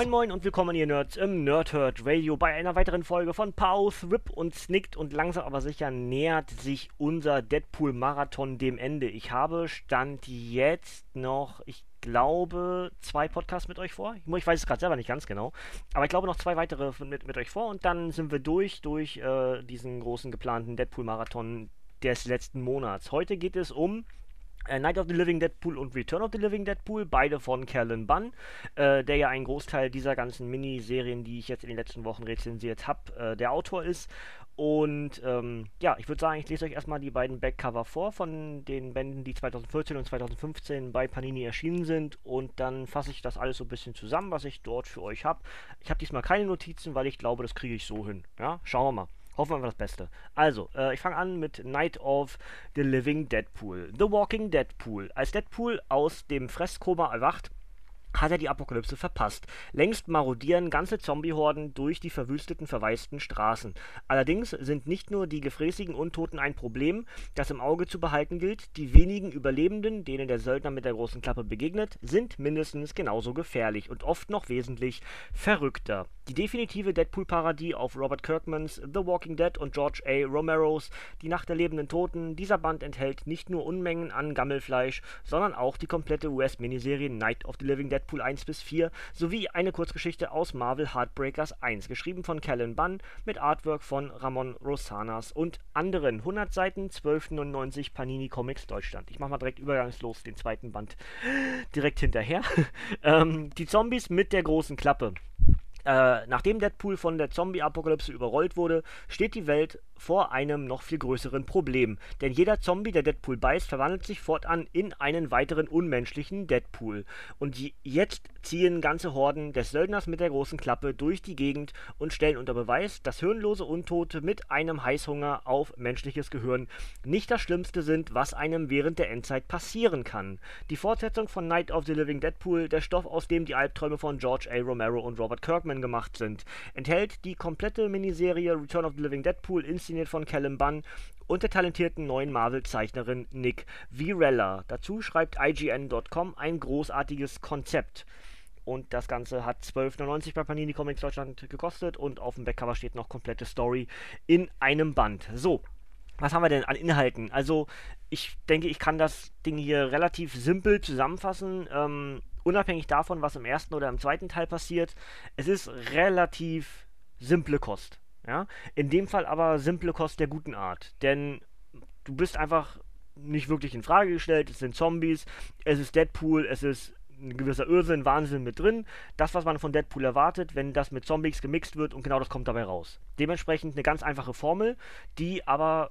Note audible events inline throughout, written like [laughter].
Moin Moin und willkommen ihr Nerds im Nerdhurt Radio bei einer weiteren Folge von Pause, Rip und Snickt und langsam aber sicher nähert sich unser Deadpool-Marathon dem Ende. Ich habe Stand jetzt noch, ich glaube, zwei Podcasts mit euch vor. Ich weiß es gerade selber nicht ganz genau, aber ich glaube noch zwei weitere mit, mit euch vor und dann sind wir durch, durch äh, diesen großen geplanten Deadpool-Marathon des letzten Monats. Heute geht es um Night of the Living Deadpool und Return of the Living Deadpool, beide von Callan Bunn, äh, der ja einen Großteil dieser ganzen Miniserien, die ich jetzt in den letzten Wochen rezensiert habe, äh, der Autor ist. Und ähm, ja, ich würde sagen, ich lese euch erstmal die beiden Backcover vor von den Bänden, die 2014 und 2015 bei Panini erschienen sind. Und dann fasse ich das alles so ein bisschen zusammen, was ich dort für euch habe. Ich habe diesmal keine Notizen, weil ich glaube, das kriege ich so hin. Ja, schauen wir mal. Hoffen wir einfach das Beste. Also, äh, ich fange an mit Night of the Living Deadpool. The Walking Deadpool. Als Deadpool aus dem Fresskoma erwacht, hat er die Apokalypse verpasst. Längst marodieren ganze Zombiehorden durch die verwüsteten, verwaisten Straßen. Allerdings sind nicht nur die gefräßigen Untoten ein Problem, das im Auge zu behalten gilt, die wenigen Überlebenden, denen der Söldner mit der großen Klappe begegnet, sind mindestens genauso gefährlich und oft noch wesentlich verrückter. Die definitive Deadpool-Parodie auf Robert Kirkmans The Walking Dead und George A. Romeros Die Nacht der lebenden Toten. Dieser Band enthält nicht nur Unmengen an Gammelfleisch, sondern auch die komplette US-Miniserie Night of the Living Deadpool 1 bis 4 sowie eine Kurzgeschichte aus Marvel Heartbreakers 1, geschrieben von Callan Bunn mit Artwork von Ramon Rosanas und anderen. 100 Seiten, 12,99 Panini Comics Deutschland. Ich mach mal direkt übergangslos den zweiten Band direkt hinterher. [laughs] ähm, die Zombies mit der großen Klappe. Äh, nachdem Deadpool von der Zombie-Apokalypse überrollt wurde, steht die Welt vor einem noch viel größeren Problem. Denn jeder Zombie, der Deadpool beißt, verwandelt sich fortan in einen weiteren unmenschlichen Deadpool. Und jetzt ziehen ganze Horden des Söldners mit der großen Klappe durch die Gegend und stellen unter Beweis, dass hirnlose Untote mit einem Heißhunger auf menschliches Gehirn nicht das Schlimmste sind, was einem während der Endzeit passieren kann. Die Fortsetzung von Night of the Living Deadpool, der Stoff, aus dem die Albträume von George A. Romero und Robert Kirkman gemacht sind, enthält die komplette Miniserie Return of the Living Deadpool inszeniert von Callum Bunn und der talentierten neuen Marvel-Zeichnerin Nick Virella. Dazu schreibt IGN.com ein großartiges Konzept. Und das Ganze hat 12,99 bei Panini Comics Deutschland gekostet und auf dem Backcover steht noch komplette Story in einem Band. So, was haben wir denn an Inhalten? Also, ich denke, ich kann das Ding hier relativ simpel zusammenfassen. Ähm, unabhängig davon, was im ersten oder im zweiten Teil passiert. Es ist relativ simple Kost. Ja? In dem Fall aber simple Kost der guten Art. Denn du bist einfach nicht wirklich in Frage gestellt. Es sind Zombies, es ist Deadpool, es ist ein gewisser Irrsinn, Wahnsinn mit drin. Das, was man von Deadpool erwartet, wenn das mit Zombies gemixt wird und genau das kommt dabei raus. Dementsprechend eine ganz einfache Formel, die aber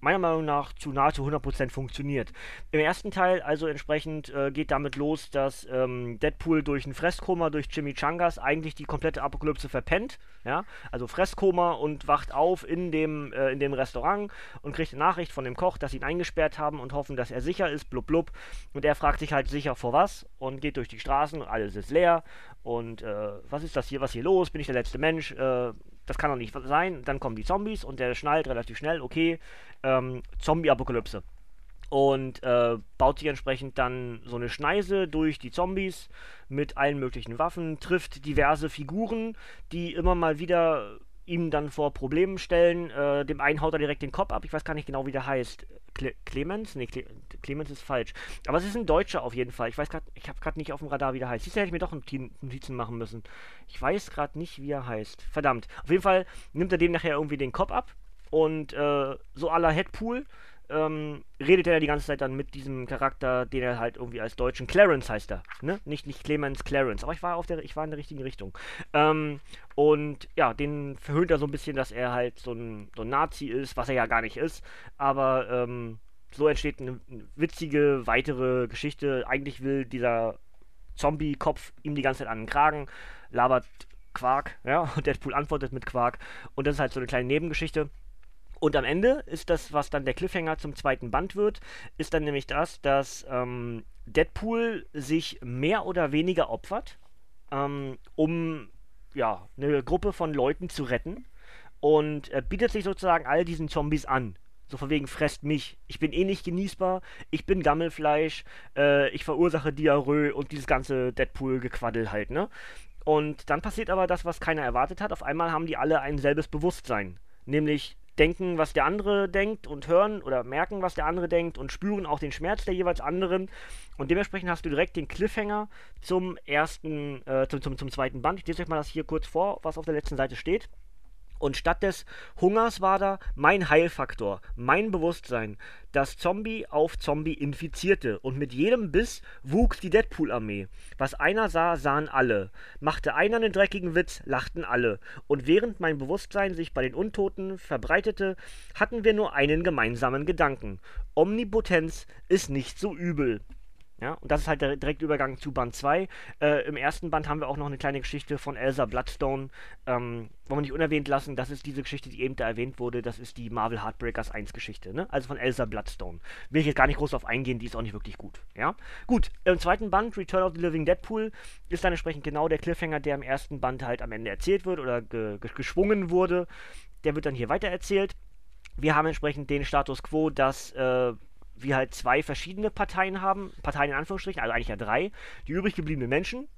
meiner Meinung nach zu nahezu 100% funktioniert. Im ersten Teil also entsprechend äh, geht damit los, dass ähm, Deadpool durch ein Fresskoma, durch Chimichangas eigentlich die komplette Apokalypse verpennt, ja, also Fresskoma und wacht auf in dem, äh, in dem Restaurant und kriegt eine Nachricht von dem Koch, dass sie ihn eingesperrt haben und hoffen, dass er sicher ist, blub blub. Und er fragt sich halt sicher vor was? Und geht durch die Straßen, alles ist leer. Und äh, was ist das hier, was hier los, bin ich der letzte Mensch, äh, das kann doch nicht sein. Dann kommen die Zombies und der schnallt relativ schnell, okay, ähm, Zombie-Apokalypse. Und äh, baut sich entsprechend dann so eine Schneise durch die Zombies mit allen möglichen Waffen, trifft diverse Figuren, die immer mal wieder ihm dann vor Problemen stellen. Äh, dem einen haut er direkt den Kopf ab. Ich weiß gar nicht genau, wie der heißt. Cle Clemens? Nee, Cle Clemens ist falsch. Aber es ist ein Deutscher auf jeden Fall. Ich weiß gerade, ich habe gerade nicht auf dem Radar, wie der heißt. Siehst hätte ich mir doch Notizen machen müssen. Ich weiß gerade nicht, wie er heißt. Verdammt. Auf jeden Fall nimmt er dem nachher irgendwie den Kopf ab. Und äh, so aller Headpool ähm, redet er die ganze Zeit dann mit diesem Charakter, den er halt irgendwie als Deutschen Clarence heißt er, ne? Nicht, nicht Clemens Clarence, aber ich war auf der, ich war in der richtigen Richtung. Ähm, und ja, den verhöhnt er so ein bisschen, dass er halt so ein, so ein Nazi ist, was er ja gar nicht ist, aber ähm, so entsteht eine, witzige weitere Geschichte. Eigentlich will dieser Zombie-Kopf ihm die ganze Zeit an den Kragen, labert Quark, ja, und [laughs] Deadpool antwortet mit Quark. Und das ist halt so eine kleine Nebengeschichte. Und am Ende ist das, was dann der Cliffhanger zum zweiten Band wird, ist dann nämlich das, dass ähm, Deadpool sich mehr oder weniger opfert, ähm, um ja, eine Gruppe von Leuten zu retten. Und er bietet sich sozusagen all diesen Zombies an. So von wegen, fresst mich. Ich bin eh nicht genießbar. Ich bin Gammelfleisch. Äh, ich verursache Diarrhoe und dieses ganze Deadpool-Gequaddel halt, ne? Und dann passiert aber das, was keiner erwartet hat. Auf einmal haben die alle ein selbes Bewusstsein. Nämlich denken, was der andere denkt und hören oder merken, was der andere denkt und spüren auch den Schmerz der jeweils anderen. Und dementsprechend hast du direkt den Cliffhanger zum ersten, äh, zum, zum, zum zweiten Band. Ich lese euch mal das hier kurz vor, was auf der letzten Seite steht. Und statt des Hungers war da mein Heilfaktor, mein Bewusstsein, das Zombie auf Zombie infizierte. Und mit jedem Biss wuchs die Deadpool-Armee. Was einer sah, sahen alle. Machte einer einen dreckigen Witz, lachten alle. Und während mein Bewusstsein sich bei den Untoten verbreitete, hatten wir nur einen gemeinsamen Gedanken. Omnipotenz ist nicht so übel. Ja, und das ist halt der direkte Übergang zu Band 2. Äh, Im ersten Band haben wir auch noch eine kleine Geschichte von Elsa Bloodstone. Ähm, wollen wir nicht unerwähnt lassen, das ist diese Geschichte, die eben da erwähnt wurde. Das ist die Marvel Heartbreakers 1 Geschichte, ne? Also von Elsa Bloodstone. Will ich jetzt gar nicht groß auf eingehen, die ist auch nicht wirklich gut. Ja, gut. Im zweiten Band, Return of the Living Deadpool, ist dann entsprechend genau der Cliffhanger, der im ersten Band halt am Ende erzählt wird oder ge ge geschwungen wurde. Der wird dann hier weiter erzählt. Wir haben entsprechend den Status quo, dass. Äh, wir halt zwei verschiedene Parteien haben, Parteien in Anführungsstrichen, also eigentlich ja drei, die übrig gebliebenen Menschen,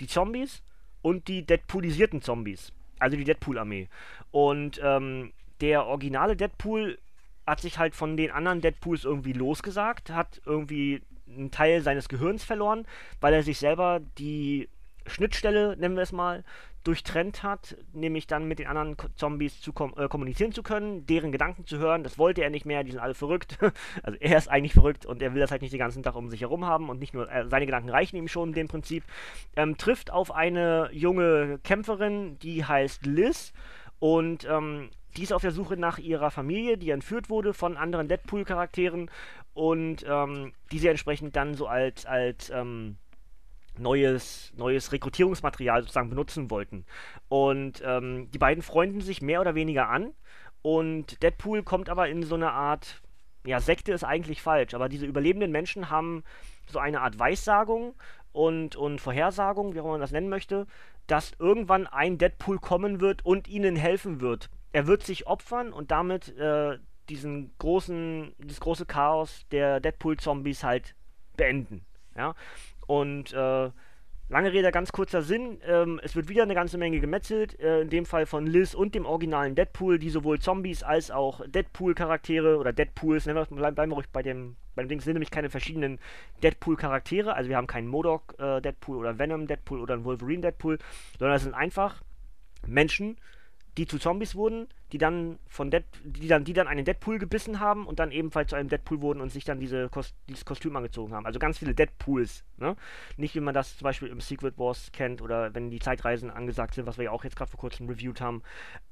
die Zombies und die Deadpoolisierten Zombies, also die Deadpool-Armee. Und ähm, der originale Deadpool hat sich halt von den anderen Deadpools irgendwie losgesagt, hat irgendwie einen Teil seines Gehirns verloren, weil er sich selber die Schnittstelle, nennen wir es mal, durchtrennt hat, nämlich dann mit den anderen Zombies zu kom äh, kommunizieren zu können, deren Gedanken zu hören. Das wollte er nicht mehr, die sind alle verrückt. [laughs] also er ist eigentlich verrückt und er will das halt nicht den ganzen Tag um sich herum haben und nicht nur, äh, seine Gedanken reichen ihm schon in dem Prinzip. Ähm, trifft auf eine junge Kämpferin, die heißt Liz und ähm, die ist auf der Suche nach ihrer Familie, die entführt wurde von anderen Deadpool-Charakteren und ähm, die sie entsprechend dann so als, als ähm, neues, neues Rekrutierungsmaterial sozusagen benutzen wollten. Und ähm, die beiden freunden sich mehr oder weniger an und Deadpool kommt aber in so eine Art, ja, Sekte ist eigentlich falsch, aber diese überlebenden Menschen haben so eine Art Weissagung und, und Vorhersagung, wie auch man das nennen möchte, dass irgendwann ein Deadpool kommen wird und ihnen helfen wird. Er wird sich opfern und damit äh, diesen großen, das große Chaos der Deadpool-Zombies halt beenden. Ja? Und äh, lange Rede, ganz kurzer Sinn. Ähm, es wird wieder eine ganze Menge gemetzelt. Äh, in dem Fall von Liz und dem originalen Deadpool, die sowohl Zombies als auch Deadpool-Charaktere oder Deadpools, nennen wir, bleiben wir ruhig bei dem, bei dem Ding, sind nämlich keine verschiedenen Deadpool-Charaktere. Also wir haben keinen Modok-Deadpool äh, oder Venom-Deadpool oder einen Wolverine-Deadpool, sondern es sind einfach Menschen, die zu Zombies wurden, die dann von Dead, die dann, die dann einen Deadpool gebissen haben und dann ebenfalls zu einem Deadpool wurden und sich dann diese Kost dieses Kostüm angezogen haben. Also ganz viele Deadpools, ne? Nicht wie man das zum Beispiel im Secret Wars kennt oder wenn die Zeitreisen angesagt sind, was wir ja auch jetzt gerade vor kurzem reviewed haben.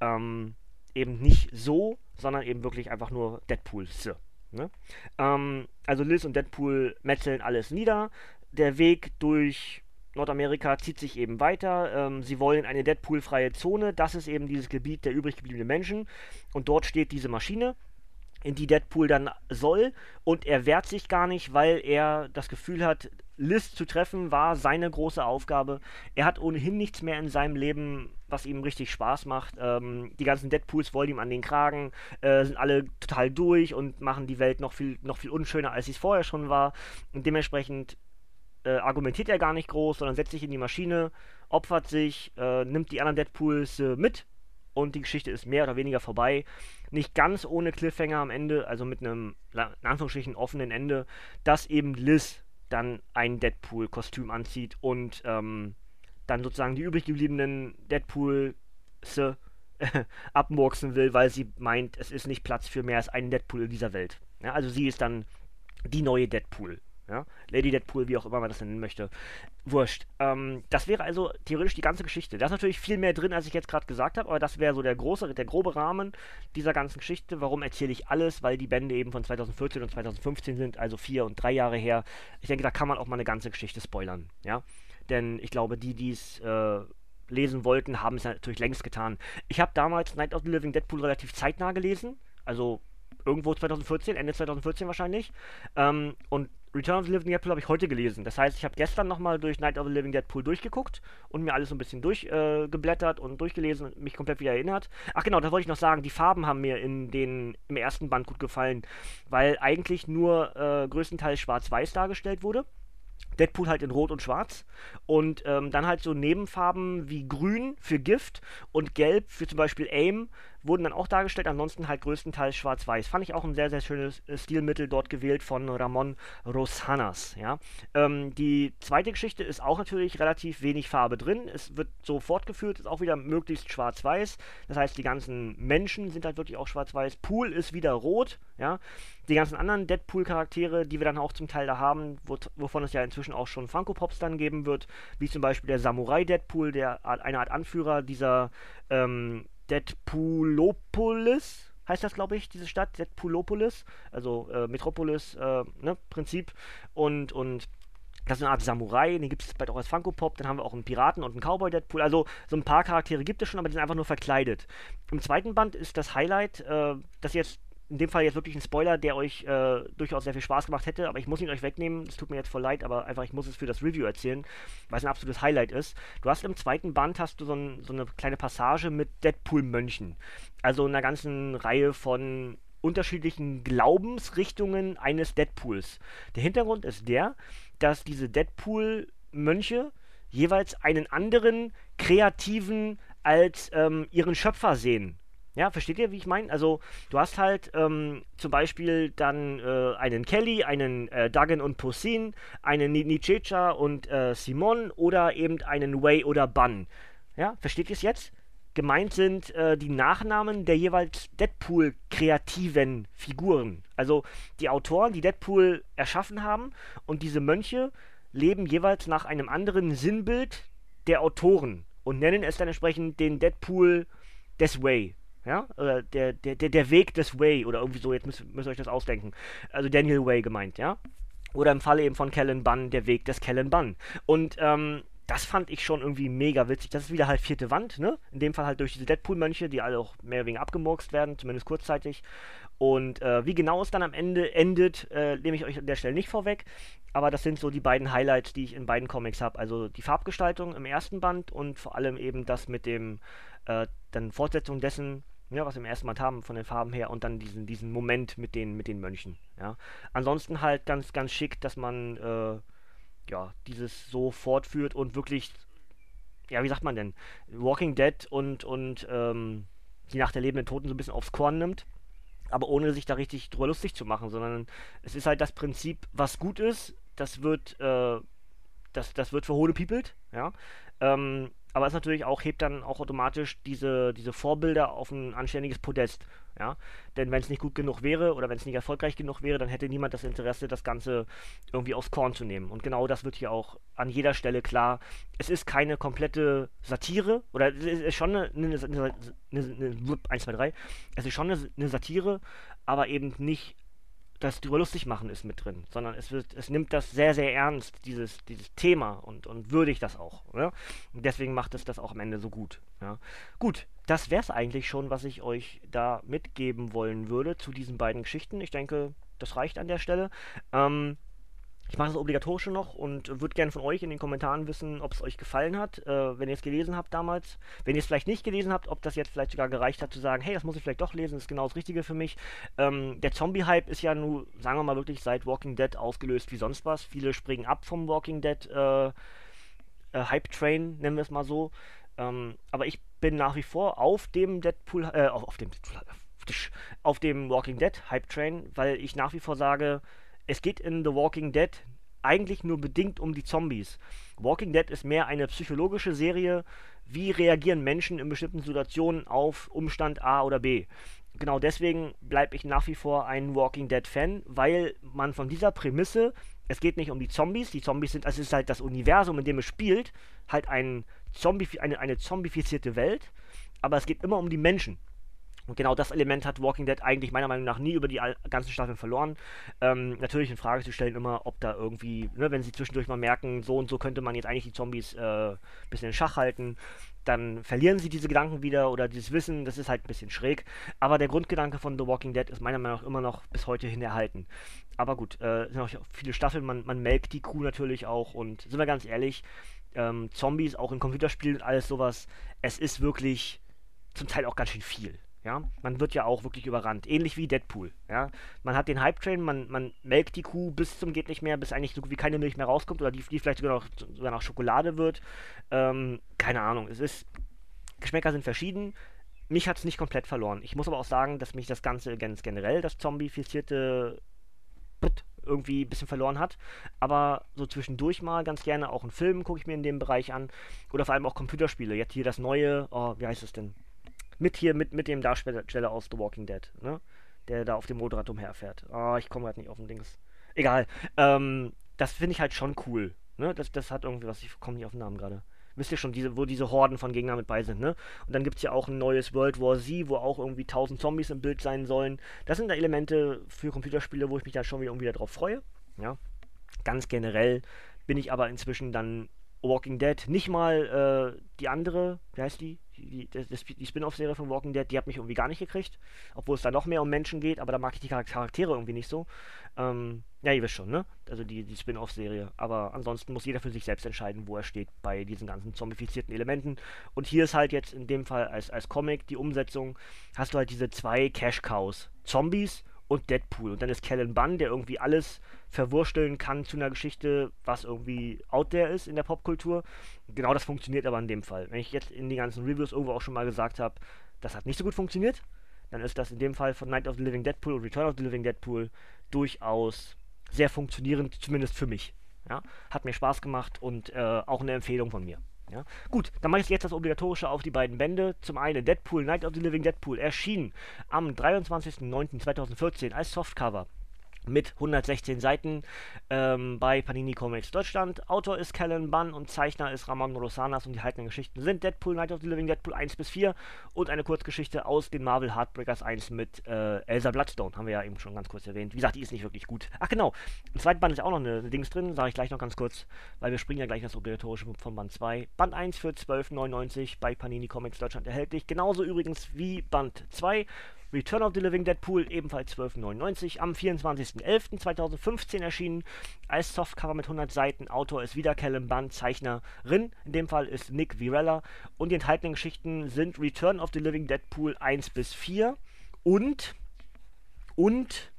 Ähm, eben nicht so, sondern eben wirklich einfach nur Deadpools. Ne? Ähm, also Liz und Deadpool metzeln alles nieder. Der Weg durch Nordamerika zieht sich eben weiter. Ähm, sie wollen eine Deadpool-freie Zone. Das ist eben dieses Gebiet der übrig gebliebenen Menschen. Und dort steht diese Maschine, in die Deadpool dann soll. Und er wehrt sich gar nicht, weil er das Gefühl hat, Liz zu treffen war seine große Aufgabe. Er hat ohnehin nichts mehr in seinem Leben, was ihm richtig Spaß macht. Ähm, die ganzen Deadpools wollen ihm an den Kragen, äh, sind alle total durch und machen die Welt noch viel, noch viel unschöner, als sie es vorher schon war. Und dementsprechend äh, argumentiert er gar nicht groß, sondern setzt sich in die Maschine, opfert sich, äh, nimmt die anderen Deadpools äh, mit und die Geschichte ist mehr oder weniger vorbei. Nicht ganz ohne Cliffhanger am Ende, also mit einem, in Anführungsstrichen, offenen Ende, dass eben Liz dann ein Deadpool-Kostüm anzieht und ähm, dann sozusagen die übrig gebliebenen Deadpools [laughs] abmurksen will, weil sie meint, es ist nicht Platz für mehr als einen Deadpool in dieser Welt. Ja, also sie ist dann die neue Deadpool. Ja? Lady Deadpool, wie auch immer man das nennen möchte. Wurscht. Ähm, das wäre also theoretisch die ganze Geschichte. Da ist natürlich viel mehr drin, als ich jetzt gerade gesagt habe, aber das wäre so der große, der grobe Rahmen dieser ganzen Geschichte. Warum erzähle ich alles? Weil die Bände eben von 2014 und 2015 sind, also vier und drei Jahre her. Ich denke, da kann man auch mal eine ganze Geschichte spoilern. Ja? Denn ich glaube, die, die es äh, lesen wollten, haben es natürlich längst getan. Ich habe damals Night of the Living Deadpool relativ zeitnah gelesen. Also irgendwo 2014, Ende 2014 wahrscheinlich. Ähm, und Return of the Living Deadpool habe ich heute gelesen. Das heißt, ich habe gestern nochmal durch Night of the Living Deadpool durchgeguckt und mir alles so ein bisschen durchgeblättert äh, und durchgelesen und mich komplett wieder erinnert. Ach genau, da wollte ich noch sagen, die Farben haben mir in den, im ersten Band gut gefallen, weil eigentlich nur äh, größtenteils schwarz-weiß dargestellt wurde. Deadpool halt in Rot und Schwarz. Und ähm, dann halt so Nebenfarben wie Grün für Gift und Gelb für zum Beispiel Aim wurden dann auch dargestellt, ansonsten halt größtenteils schwarz-weiß. Fand ich auch ein sehr, sehr schönes äh, Stilmittel dort gewählt von Ramon Rosanas. Ja? Ähm, die zweite Geschichte ist auch natürlich relativ wenig Farbe drin. Es wird so fortgeführt, ist auch wieder möglichst schwarz-weiß. Das heißt, die ganzen Menschen sind halt wirklich auch schwarz-weiß. Pool ist wieder rot. Ja? Die ganzen anderen Deadpool-Charaktere, die wir dann auch zum Teil da haben, wo, wovon es ja inzwischen auch schon Funko Pops dann geben wird, wie zum Beispiel der Samurai Deadpool, der eine Art Anführer dieser ähm, Deadpoolopolis, heißt das, glaube ich, diese Stadt, Deadpoolopolis, also äh, Metropolis, äh, ne, Prinzip. Und, und das ist eine Art Samurai, den gibt es bald auch als Funko Pop. Dann haben wir auch einen Piraten und einen Cowboy Deadpool. Also so ein paar Charaktere gibt es schon, aber die sind einfach nur verkleidet. Im zweiten Band ist das Highlight, äh, dass jetzt in dem Fall jetzt wirklich ein Spoiler, der euch äh, durchaus sehr viel Spaß gemacht hätte, aber ich muss ihn euch wegnehmen. Es tut mir jetzt voll leid, aber einfach ich muss es für das Review erzählen, weil es ein absolutes Highlight ist. Du hast im zweiten Band hast du so, ein, so eine kleine Passage mit Deadpool-Mönchen. Also einer ganzen Reihe von unterschiedlichen Glaubensrichtungen eines Deadpools. Der Hintergrund ist der, dass diese Deadpool-Mönche jeweils einen anderen kreativen als ähm, ihren Schöpfer sehen. Ja, versteht ihr, wie ich meine? Also, du hast halt ähm, zum Beispiel dann äh, einen Kelly, einen äh, Duggan und Posin, einen Nichecha und äh, Simon oder eben einen Way oder Bun. Ja, versteht ihr es jetzt? Gemeint sind äh, die Nachnamen der jeweils Deadpool-kreativen Figuren. Also die Autoren, die Deadpool erschaffen haben und diese Mönche leben jeweils nach einem anderen Sinnbild der Autoren und nennen es dann entsprechend den Deadpool des Way ja, oder der, der, der Weg des Way oder irgendwie so, jetzt müsst, müsst ihr euch das ausdenken. Also Daniel Way gemeint, ja. Oder im Falle eben von Kellen Bunn, der Weg des Kellen Bunn. Und ähm, das fand ich schon irgendwie mega witzig. Das ist wieder halt vierte Wand, ne? In dem Fall halt durch diese Deadpool-Mönche, die alle auch mehr oder weniger abgemurkst werden, zumindest kurzzeitig. Und äh, wie genau es dann am Ende endet, äh, nehme ich euch an der Stelle nicht vorweg. Aber das sind so die beiden Highlights, die ich in beiden Comics habe. Also die Farbgestaltung im ersten Band und vor allem eben das mit dem, äh, dann Fortsetzung dessen, ja, was wir im ersten Mal haben von den Farben her und dann diesen, diesen Moment mit den, mit den Mönchen. Ja. Ansonsten halt ganz, ganz schick, dass man äh, ja, dieses so fortführt und wirklich, ja, wie sagt man denn, Walking Dead und, und ähm, die Nacht der lebenden Toten so ein bisschen aufs Korn nimmt, aber ohne sich da richtig drüber lustig zu machen, sondern es ist halt das Prinzip, was gut ist, das wird, äh, das, das wird für Hohle piepelt, ja. Ähm, aber es natürlich auch, hebt dann auch automatisch diese, diese Vorbilder auf ein anständiges Podest. Ja? Denn wenn es nicht gut genug wäre oder wenn es nicht erfolgreich genug wäre, dann hätte niemand das Interesse, das Ganze irgendwie aufs Korn zu nehmen. Und genau das wird hier auch an jeder Stelle klar. Es ist keine komplette Satire, oder es ist schon eine, eine, eine, eine 1, 2, 3, es ist schon eine, eine Satire, aber eben nicht das drüber lustig machen ist mit drin, sondern es wird, es nimmt das sehr, sehr ernst, dieses, dieses Thema und, und würdigt das auch. Ja? Und deswegen macht es das auch am Ende so gut. Ja? Gut, das wäre es eigentlich schon, was ich euch da mitgeben wollen würde zu diesen beiden Geschichten. Ich denke, das reicht an der Stelle. Ähm, ich mache das Obligatorische noch und würde gerne von euch in den Kommentaren wissen, ob es euch gefallen hat, äh, wenn ihr es gelesen habt damals. Wenn ihr es vielleicht nicht gelesen habt, ob das jetzt vielleicht sogar gereicht hat zu sagen, hey, das muss ich vielleicht doch lesen, das ist genau das Richtige für mich. Ähm, der Zombie-Hype ist ja nun, sagen wir mal wirklich, seit Walking Dead ausgelöst wie sonst was. Viele springen ab vom Walking Dead äh, äh, Hype-Train, nennen wir es mal so. Ähm, aber ich bin nach wie vor auf dem Deadpool, äh, auf, auf dem auf dem Walking Dead Hype-Train, weil ich nach wie vor sage, es geht in The Walking Dead eigentlich nur bedingt um die Zombies. Walking Dead ist mehr eine psychologische Serie, wie reagieren Menschen in bestimmten Situationen auf Umstand A oder B. Genau deswegen bleibe ich nach wie vor ein Walking Dead Fan, weil man von dieser Prämisse es geht nicht um die Zombies. Die Zombies sind, es ist halt das Universum, in dem es spielt, halt ein Zombie, eine, eine zombifizierte Welt. Aber es geht immer um die Menschen. Und genau das Element hat Walking Dead eigentlich meiner Meinung nach nie über die ganzen Staffeln verloren. Ähm, natürlich in Frage zu stellen immer, ob da irgendwie, ne, wenn sie zwischendurch mal merken, so und so könnte man jetzt eigentlich die Zombies äh, ein bisschen in Schach halten, dann verlieren sie diese Gedanken wieder oder dieses Wissen, das ist halt ein bisschen schräg. Aber der Grundgedanke von The Walking Dead ist meiner Meinung nach immer noch bis heute hin erhalten. Aber gut, äh, sind auch viele Staffeln, man, man melkt die Crew natürlich auch und sind wir ganz ehrlich, ähm, Zombies auch in Computerspielen und alles sowas, es ist wirklich zum Teil auch ganz schön viel. Ja, man wird ja auch wirklich überrannt. Ähnlich wie Deadpool. Ja, man hat den Hype-Train, man, man melkt die Kuh bis zum geht nicht mehr, bis eigentlich so wie keine Milch mehr rauskommt oder die, die vielleicht sogar noch, sogar noch Schokolade wird. Ähm, keine Ahnung. Es ist, Geschmäcker sind verschieden. Mich hat es nicht komplett verloren. Ich muss aber auch sagen, dass mich das Ganze ganz generell, das Zombie-fizierte irgendwie ein bisschen verloren hat. Aber so zwischendurch mal ganz gerne auch einen Film gucke ich mir in dem Bereich an. Oder vor allem auch Computerspiele. Jetzt hier das neue, oh, wie heißt es denn? Mit hier, mit, mit dem Darsteller aus The Walking Dead, ne? Der da auf dem Motorrad umherfährt. Ah, oh, ich komme gerade nicht auf den Dings. Egal. Ähm, das finde ich halt schon cool. Ne? Das, das hat irgendwie was, ich komme nicht auf den Namen gerade. Wisst ihr schon, diese, wo diese Horden von Gegnern mit bei sind, ne? Und dann gibt es ja auch ein neues World War Z, wo auch irgendwie 1000 Zombies im Bild sein sollen. Das sind da Elemente für Computerspiele, wo ich mich da schon wieder irgendwie darauf freue. Ja. Ganz generell bin ich aber inzwischen dann Walking Dead, nicht mal äh, die andere, wie heißt die? Die, die, die Spin-off-Serie von Walking Dead, die hat mich irgendwie gar nicht gekriegt. Obwohl es da noch mehr um Menschen geht, aber da mag ich die Charaktere irgendwie nicht so. Ähm, ja, ihr wisst schon, ne? Also die, die Spin-off-Serie. Aber ansonsten muss jeder für sich selbst entscheiden, wo er steht bei diesen ganzen zombifizierten Elementen. Und hier ist halt jetzt in dem Fall als, als Comic die Umsetzung, hast du halt diese zwei Cash-Cows. Zombies und Deadpool. Und dann ist Kellen Bunn, der irgendwie alles verwursteln kann zu einer Geschichte, was irgendwie out there ist in der Popkultur. Genau das funktioniert aber in dem Fall. Wenn ich jetzt in den ganzen Reviews irgendwo auch schon mal gesagt habe, das hat nicht so gut funktioniert, dann ist das in dem Fall von Night of the Living Deadpool und Return of the Living Deadpool durchaus sehr funktionierend, zumindest für mich. Ja? Hat mir Spaß gemacht und äh, auch eine Empfehlung von mir. Ja? Gut, dann mache ich jetzt das Obligatorische auf die beiden Bände. Zum einen Deadpool, Night of the Living Deadpool, erschien am 23.09.2014 als Softcover mit 116 Seiten ähm, bei Panini Comics Deutschland. Autor ist Callan Bunn und Zeichner ist Ramon Rosanas und die haltenden Geschichten sind Deadpool, Night of the Living Deadpool 1 bis 4 und eine Kurzgeschichte aus den Marvel Heartbreakers 1 mit äh, Elsa Bloodstone, haben wir ja eben schon ganz kurz erwähnt. Wie gesagt, die ist nicht wirklich gut. Ach genau, im zweiten Band ist auch noch eine, eine Dings drin, sage ich gleich noch ganz kurz, weil wir springen ja gleich das obligatorische von Band 2. Band 1 für 12,99 bei Panini Comics Deutschland erhältlich, genauso übrigens wie Band 2 Return of the Living Deadpool, ebenfalls 12,99, am 24.11.2015 erschienen, als Softcover mit 100 Seiten. Autor ist wieder Callum Bunn, Zeichnerin, in dem Fall ist Nick Virella. Und die enthaltenen Geschichten sind Return of the Living Deadpool 1 bis 4 und, und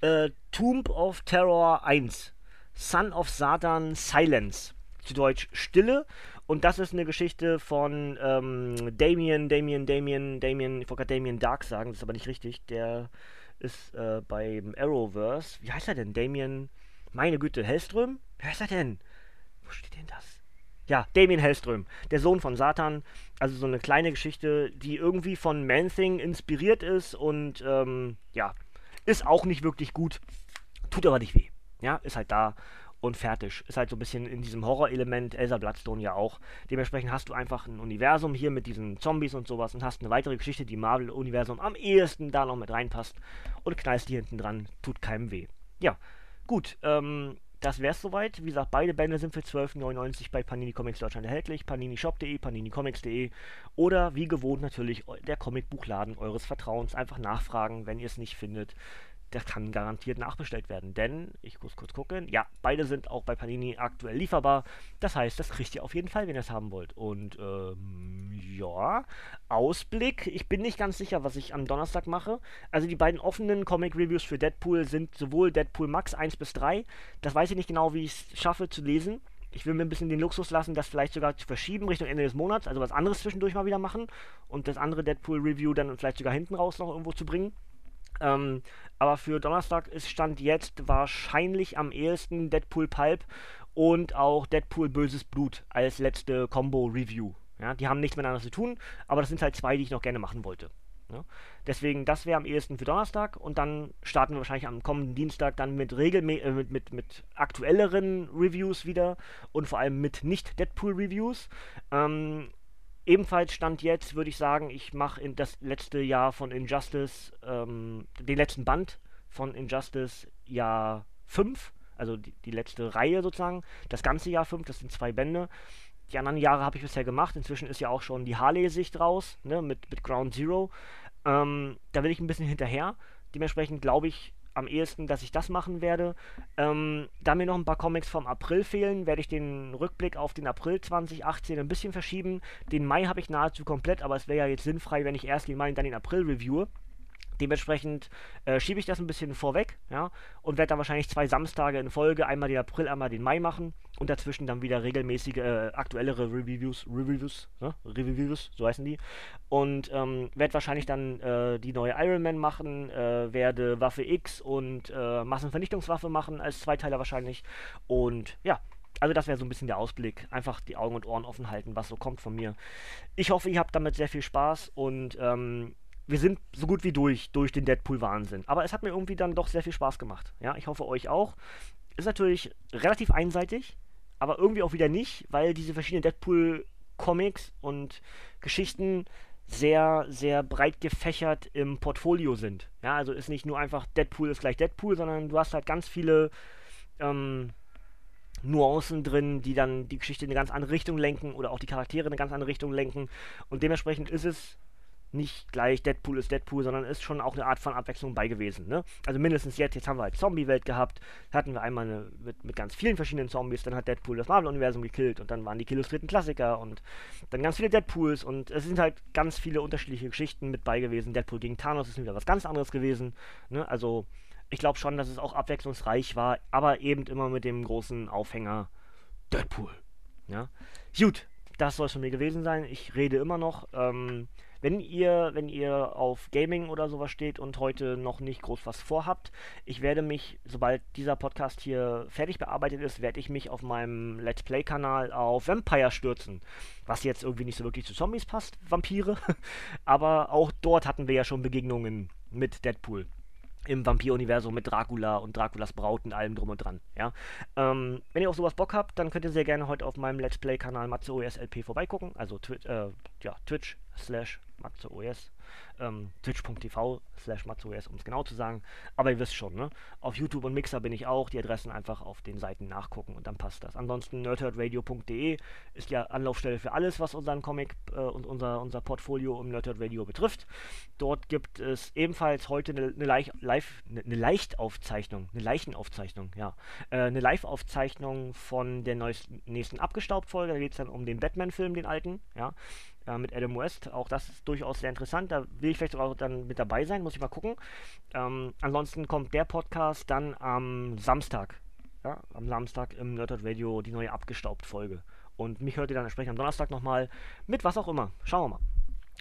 äh, Tomb of Terror 1, Son of Satan Silence, zu Deutsch Stille und das ist eine Geschichte von ähm, Damien, Damien, Damien, Damien, ich wollte gerade Damien Dark sagen, das ist aber nicht richtig. Der ist äh, beim Arrowverse. Wie heißt er denn? Damien, meine Güte, Hellström? Wer ist er denn? Wo steht denn das? Ja, Damien Hellström, der Sohn von Satan. Also so eine kleine Geschichte, die irgendwie von Man-Thing inspiriert ist und ähm, ja, ist auch nicht wirklich gut. Tut aber nicht weh. Ja, ist halt da und fertig. Ist halt so ein bisschen in diesem Horrorelement, Elsa Bloodstone ja auch. Dementsprechend hast du einfach ein Universum hier mit diesen Zombies und sowas und hast eine weitere Geschichte, die Marvel-Universum am ehesten da noch mit reinpasst und knallst die hinten dran, tut keinem weh. Ja, gut, ähm, das wär's soweit. Wie gesagt, beide Bände sind für 12,99 bei Panini Comics Deutschland erhältlich. paninishop.de, paninicomics.de oder wie gewohnt natürlich der Comicbuchladen eures Vertrauens. Einfach nachfragen, wenn ihr es nicht findet das kann garantiert nachbestellt werden. Denn, ich muss kurz gucken, ja, beide sind auch bei Panini aktuell lieferbar. Das heißt, das kriegt ihr auf jeden Fall, wenn ihr es haben wollt. Und, ähm, ja, Ausblick. Ich bin nicht ganz sicher, was ich am Donnerstag mache. Also die beiden offenen Comic-Reviews für Deadpool sind sowohl Deadpool Max 1 bis 3. Das weiß ich nicht genau, wie ich es schaffe zu lesen. Ich will mir ein bisschen den Luxus lassen, das vielleicht sogar zu verschieben Richtung Ende des Monats, also was anderes zwischendurch mal wieder machen und das andere Deadpool-Review dann vielleicht sogar hinten raus noch irgendwo zu bringen. Ähm, aber für Donnerstag ist Stand jetzt wahrscheinlich am ehesten Deadpool Pulp und auch Deadpool Böses Blut als letzte Combo-Review. Ja, die haben nichts miteinander zu tun, aber das sind halt zwei, die ich noch gerne machen wollte. Ne? Deswegen, das wäre am ehesten für Donnerstag und dann starten wir wahrscheinlich am kommenden Dienstag dann mit, regelmä äh, mit, mit, mit aktuelleren Reviews wieder und vor allem mit Nicht-Deadpool-Reviews. Ähm, ebenfalls stand jetzt, würde ich sagen, ich mache das letzte Jahr von Injustice, ähm, den letzten Band von Injustice Jahr 5, also die, die letzte Reihe sozusagen, das ganze Jahr 5, das sind zwei Bände. Die anderen Jahre habe ich bisher gemacht. Inzwischen ist ja auch schon die Harley-Sicht raus, ne, mit, mit Ground Zero. Ähm, da will ich ein bisschen hinterher. Dementsprechend glaube ich am ehesten, dass ich das machen werde. Ähm, da mir noch ein paar Comics vom April fehlen, werde ich den Rückblick auf den April 2018 ein bisschen verschieben. Den Mai habe ich nahezu komplett, aber es wäre ja jetzt sinnfrei, wenn ich erst den Mai und dann den April reviewe. Dementsprechend äh, schiebe ich das ein bisschen vorweg, ja, und werde dann wahrscheinlich zwei Samstage in Folge, einmal den April, einmal den Mai machen und dazwischen dann wieder regelmäßige, äh, aktuellere Reviews, Reviews, ne? Reviews, so heißen die. Und ähm, werde wahrscheinlich dann äh, die neue Iron Man machen, äh, werde Waffe X und äh, Massenvernichtungswaffe machen als Zweiteiler wahrscheinlich. Und ja, also das wäre so ein bisschen der Ausblick. Einfach die Augen und Ohren offen halten, was so kommt von mir. Ich hoffe, ihr habt damit sehr viel Spaß und ähm, wir sind so gut wie durch, durch den Deadpool-Wahnsinn. Aber es hat mir irgendwie dann doch sehr viel Spaß gemacht. Ja, ich hoffe euch auch. Ist natürlich relativ einseitig, aber irgendwie auch wieder nicht, weil diese verschiedenen Deadpool-Comics und Geschichten sehr, sehr breit gefächert im Portfolio sind. Ja, also ist nicht nur einfach Deadpool ist gleich Deadpool, sondern du hast halt ganz viele ähm, Nuancen drin, die dann die Geschichte in eine ganz andere Richtung lenken oder auch die Charaktere in eine ganz andere Richtung lenken. Und dementsprechend ist es nicht gleich Deadpool ist Deadpool, sondern ist schon auch eine Art von Abwechslung bei gewesen. Ne? Also mindestens jetzt, jetzt haben wir halt Zombie-Welt gehabt, hatten wir einmal eine, mit, mit ganz vielen verschiedenen Zombies, dann hat Deadpool das Marvel-Universum gekillt und dann waren die illustrierten Klassiker und dann ganz viele Deadpools und es sind halt ganz viele unterschiedliche Geschichten mit bei gewesen. Deadpool gegen Thanos ist wieder was ganz anderes gewesen. Ne? Also ich glaube schon, dass es auch abwechslungsreich war, aber eben immer mit dem großen Aufhänger Deadpool. Ja? Gut, das soll es von mir gewesen sein. Ich rede immer noch. Ähm, wenn ihr, wenn ihr auf Gaming oder sowas steht und heute noch nicht groß was vorhabt, ich werde mich, sobald dieser Podcast hier fertig bearbeitet ist, werde ich mich auf meinem Let's Play-Kanal auf Vampire stürzen. Was jetzt irgendwie nicht so wirklich zu Zombies passt, Vampire. [laughs] Aber auch dort hatten wir ja schon Begegnungen mit Deadpool im Vampir-Universum mit Dracula und Draculas Braut und allem drum und dran. Ja? Ähm, wenn ihr auf sowas Bock habt, dann könnt ihr sehr gerne heute auf meinem Let's Play-Kanal MatzeOSLP vorbeigucken. Also twi äh, ja, Twitch slash MatzeOS ähm, twitch.tv slash matzoes, um es genau zu sagen. Aber ihr wisst schon, ne? Auf YouTube und Mixer bin ich auch. Die Adressen einfach auf den Seiten nachgucken und dann passt das. Ansonsten nerdherdradio.de ist ja Anlaufstelle für alles, was unseren Comic äh, und unser, unser Portfolio im Nerdherd Radio betrifft. Dort gibt es ebenfalls heute eine, Leich, live, eine, eine Leichtaufzeichnung, eine Leichenaufzeichnung, ja. Äh, eine Live-Aufzeichnung von der neuesten, nächsten Abgestaubt-Folge. Da geht es dann um den Batman-Film, den alten, ja äh, mit Adam West. Auch das ist durchaus sehr interessant. Da will ich vielleicht auch dann mit dabei sein, muss ich mal gucken. Ähm, ansonsten kommt der Podcast dann am Samstag. Ja, am Samstag im Nerdhurt Radio die neue abgestaubt Folge. Und mich hört ihr dann entsprechend am Donnerstag nochmal mit was auch immer. Schauen wir mal.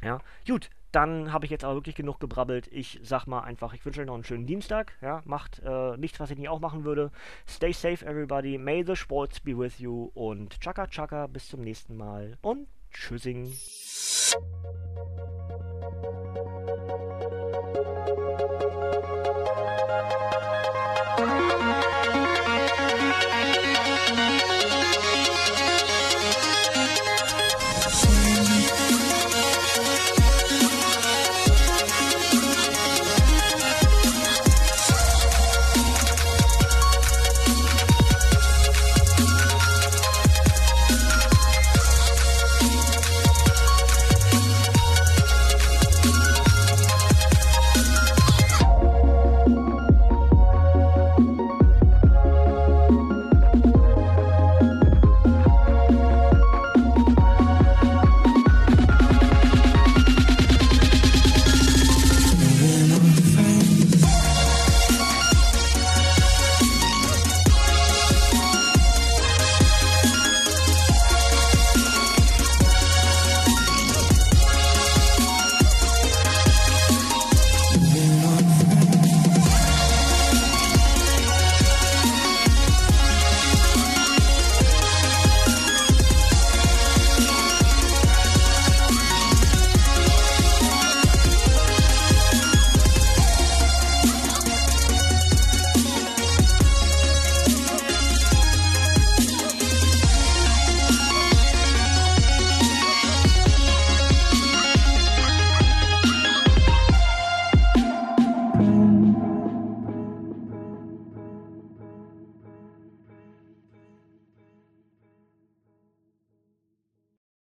Ja, gut, dann habe ich jetzt aber wirklich genug gebrabbelt. Ich sag mal einfach, ich wünsche euch noch einen schönen Dienstag. Ja, macht äh, nichts, was ich nicht auch machen würde. Stay safe, everybody. May the sports be with you. Und Chaka Chaka, bis zum nächsten Mal. Und Tschüssing.